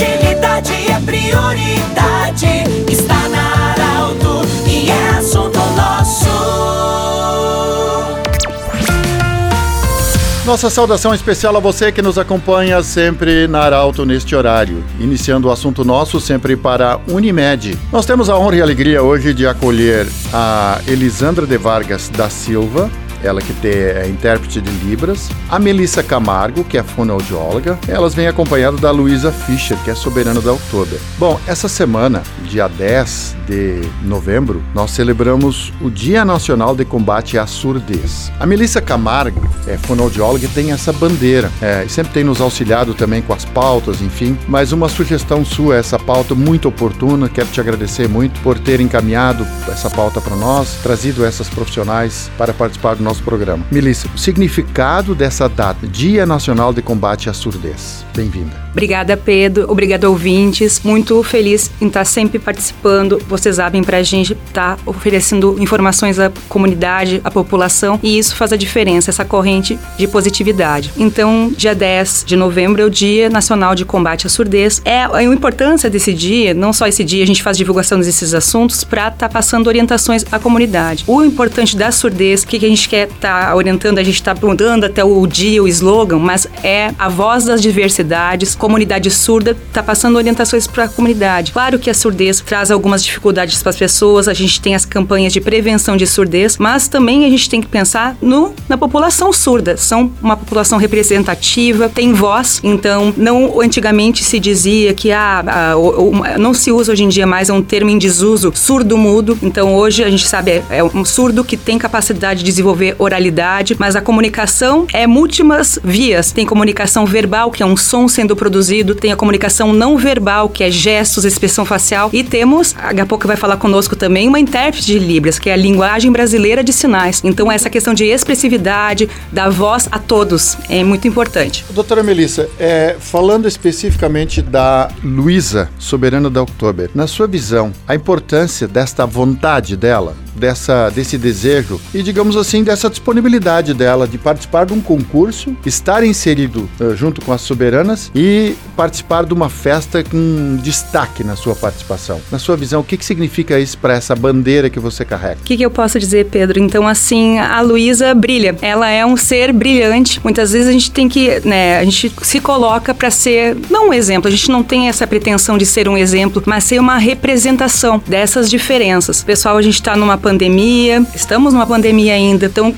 agilidade é prioridade. Está na Arauto e é assunto nosso. Nossa saudação especial a você que nos acompanha sempre na Arauto neste horário. Iniciando o assunto nosso sempre para Unimed. Nós temos a honra e alegria hoje de acolher a Elisandra de Vargas da Silva, ela que é intérprete de Libras, a Melissa Camargo, que é fonoaudióloga, elas vêm acompanhadas da Luísa Fischer, que é soberana da Oktober. Bom, essa semana, dia 10 de novembro, nós celebramos o Dia Nacional de Combate à Surdez. A Melissa Camargo é fonoaudióloga e tem essa bandeira, é, sempre tem nos auxiliado também com as pautas, enfim, mas uma sugestão sua, essa pauta muito oportuna, quero te agradecer muito por ter encaminhado essa pauta para nós, trazido essas profissionais para participar do nosso programa. Melissa, o significado dessa data, Dia Nacional de Combate à Surdez. Bem-vinda. Obrigada, Pedro. Obrigada, ouvintes. Muito feliz em estar sempre participando. Vocês sabem para a gente estar tá oferecendo informações à comunidade, à população, e isso faz a diferença, essa corrente de positividade. Então, dia 10 de novembro é o Dia Nacional de Combate à Surdez. É a importância desse dia, não só esse dia, a gente faz divulgação desses assuntos para estar tá passando orientações à comunidade. O importante da surdez, o que a gente quer estar tá orientando, a gente está mudando até o dia, o slogan, mas é a voz das diversidades, comunidade surda, está passando orientações para a comunidade. Claro que a surdez traz algumas dificuldades para as pessoas, a gente tem as campanhas de prevenção de surdez, mas também a gente tem que pensar no, na população surda. São uma população representativa, tem voz, então não antigamente se dizia que ah, ah não se usa hoje em dia mais é um termo em desuso, surdo-mudo. Então hoje a gente sabe é, é um surdo que tem capacidade de desenvolver oralidade, mas a comunicação é múltiplas vias. Tem comunicação verbal, que é um som sendo produzido, tem a comunicação não verbal, que é gestos, expressão facial, e temos, daqui a pouco vai falar conosco também, uma intérprete de Libras, que é a linguagem brasileira de sinais. Então, essa questão de expressividade, da voz a todos, é muito importante. Doutora Melissa, é, falando especificamente da Luísa, soberana da Oktober, na sua visão, a importância desta vontade dela dessa, desse desejo e, digamos assim, dessa disponibilidade dela de participar de um concurso, estar inserido uh, junto com as soberanas e participar de uma festa com destaque na sua participação. Na sua visão, o que, que significa isso para essa bandeira que você carrega? O que, que eu posso dizer, Pedro? Então, assim, a Luísa brilha. Ela é um ser brilhante. Muitas vezes a gente tem que, né, a gente se coloca para ser, não um exemplo, a gente não tem essa pretensão de ser um exemplo, mas ser uma representação dessas diferenças. Pessoal, a gente está numa pandemia, estamos numa pandemia ainda, então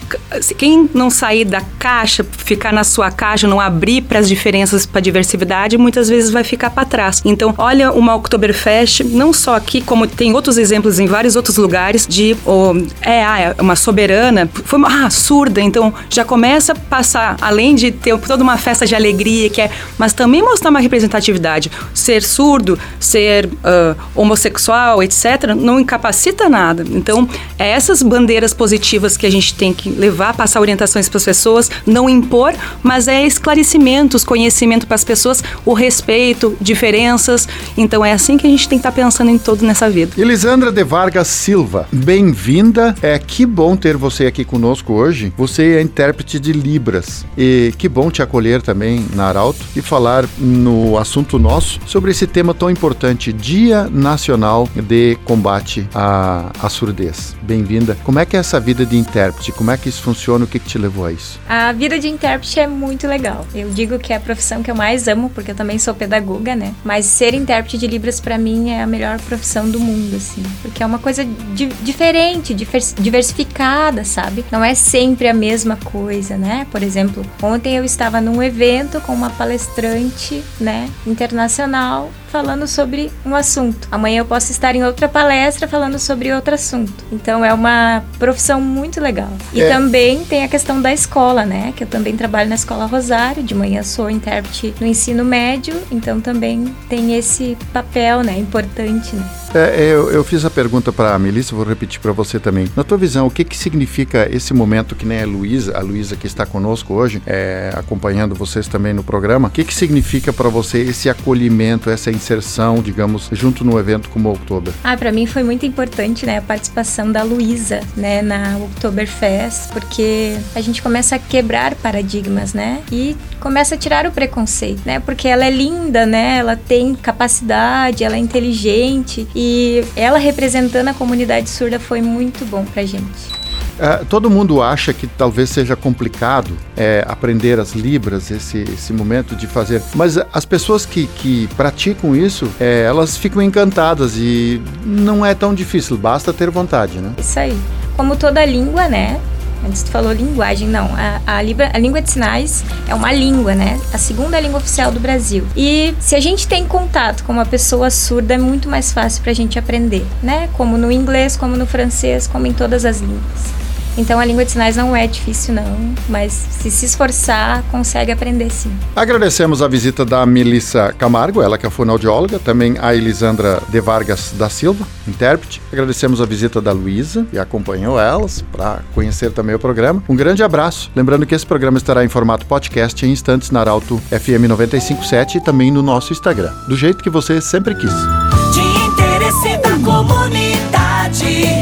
quem não sair da caixa, ficar na sua caixa, não abrir para as diferenças, para a diversidade, muitas vezes vai ficar para trás. Então, olha uma Oktoberfest, não só aqui, como tem outros exemplos em vários outros lugares, de oh, é, ah, é uma soberana, foi uma ah, surda, então já começa a passar, além de ter toda uma festa de alegria, que é, mas também mostrar uma representatividade. Ser surdo, ser uh, homossexual, etc., não incapacita nada. Então, é essas bandeiras positivas que a gente tem que levar, passar orientações para as pessoas, não impor, mas é esclarecimentos, conhecimento para as pessoas, o respeito, diferenças. Então é assim que a gente tem que estar tá pensando em tudo nessa vida. Elisandra de Vargas Silva, bem-vinda. É que bom ter você aqui conosco hoje. Você é intérprete de Libras e que bom te acolher também na Arauto e falar no assunto nosso sobre esse tema tão importante, Dia Nacional de Combate à, à Surdez bem-vinda. Como é que é essa vida de intérprete? Como é que isso funciona? O que, que te levou a isso? A vida de intérprete é muito legal. Eu digo que é a profissão que eu mais amo, porque eu também sou pedagoga, né? Mas ser intérprete de Libras para mim é a melhor profissão do mundo, assim. Porque é uma coisa di diferente, diversificada, sabe? Não é sempre a mesma coisa, né? Por exemplo, ontem eu estava num evento com uma palestrante, né, internacional falando sobre um assunto. Amanhã eu posso estar em outra palestra falando sobre outro assunto. Então é uma profissão muito legal. E é. também tem a questão da escola, né? Que eu também trabalho na Escola Rosário, de manhã sou intérprete no ensino médio, então também tem esse papel, né? Importante, né? É, eu, eu, fiz a pergunta para a Melissa, vou repetir para você também. Na tua visão, o que, que significa esse momento que nem a Luísa, a Luísa que está conosco hoje, é, acompanhando vocês também no programa, o que, que significa para você esse acolhimento, essa inserção, digamos, junto num evento como o Oktober? Ah, para mim foi muito importante, né, a participação da Luísa, né, na Oktoberfest, porque a gente começa a quebrar paradigmas, né, e começa a tirar o preconceito, né, porque ela é linda, né, ela tem capacidade, ela é inteligente e ela representando a comunidade surda foi muito bom pra gente. É, todo mundo acha que talvez seja complicado é, aprender as libras, esse, esse momento de fazer. Mas as pessoas que, que praticam isso, é, elas ficam encantadas e não é tão difícil, basta ter vontade, né? Isso aí. Como toda língua, né? Antes tu falou linguagem, não. A, a, Libra, a língua de sinais é uma língua, né? A segunda língua oficial do Brasil. E se a gente tem contato com uma pessoa surda, é muito mais fácil pra gente aprender, né? Como no inglês, como no francês, como em todas as línguas. Então a língua de sinais não é difícil não, mas se se esforçar, consegue aprender sim. Agradecemos a visita da Melissa Camargo, ela que é fonoaudióloga, também a Elisandra de Vargas da Silva, intérprete. Agradecemos a visita da Luísa, que acompanhou elas para conhecer também o programa. Um grande abraço. Lembrando que esse programa estará em formato podcast em instantes na Arauto FM 957 e também no nosso Instagram, do jeito que você sempre quis. De interesse da comunidade.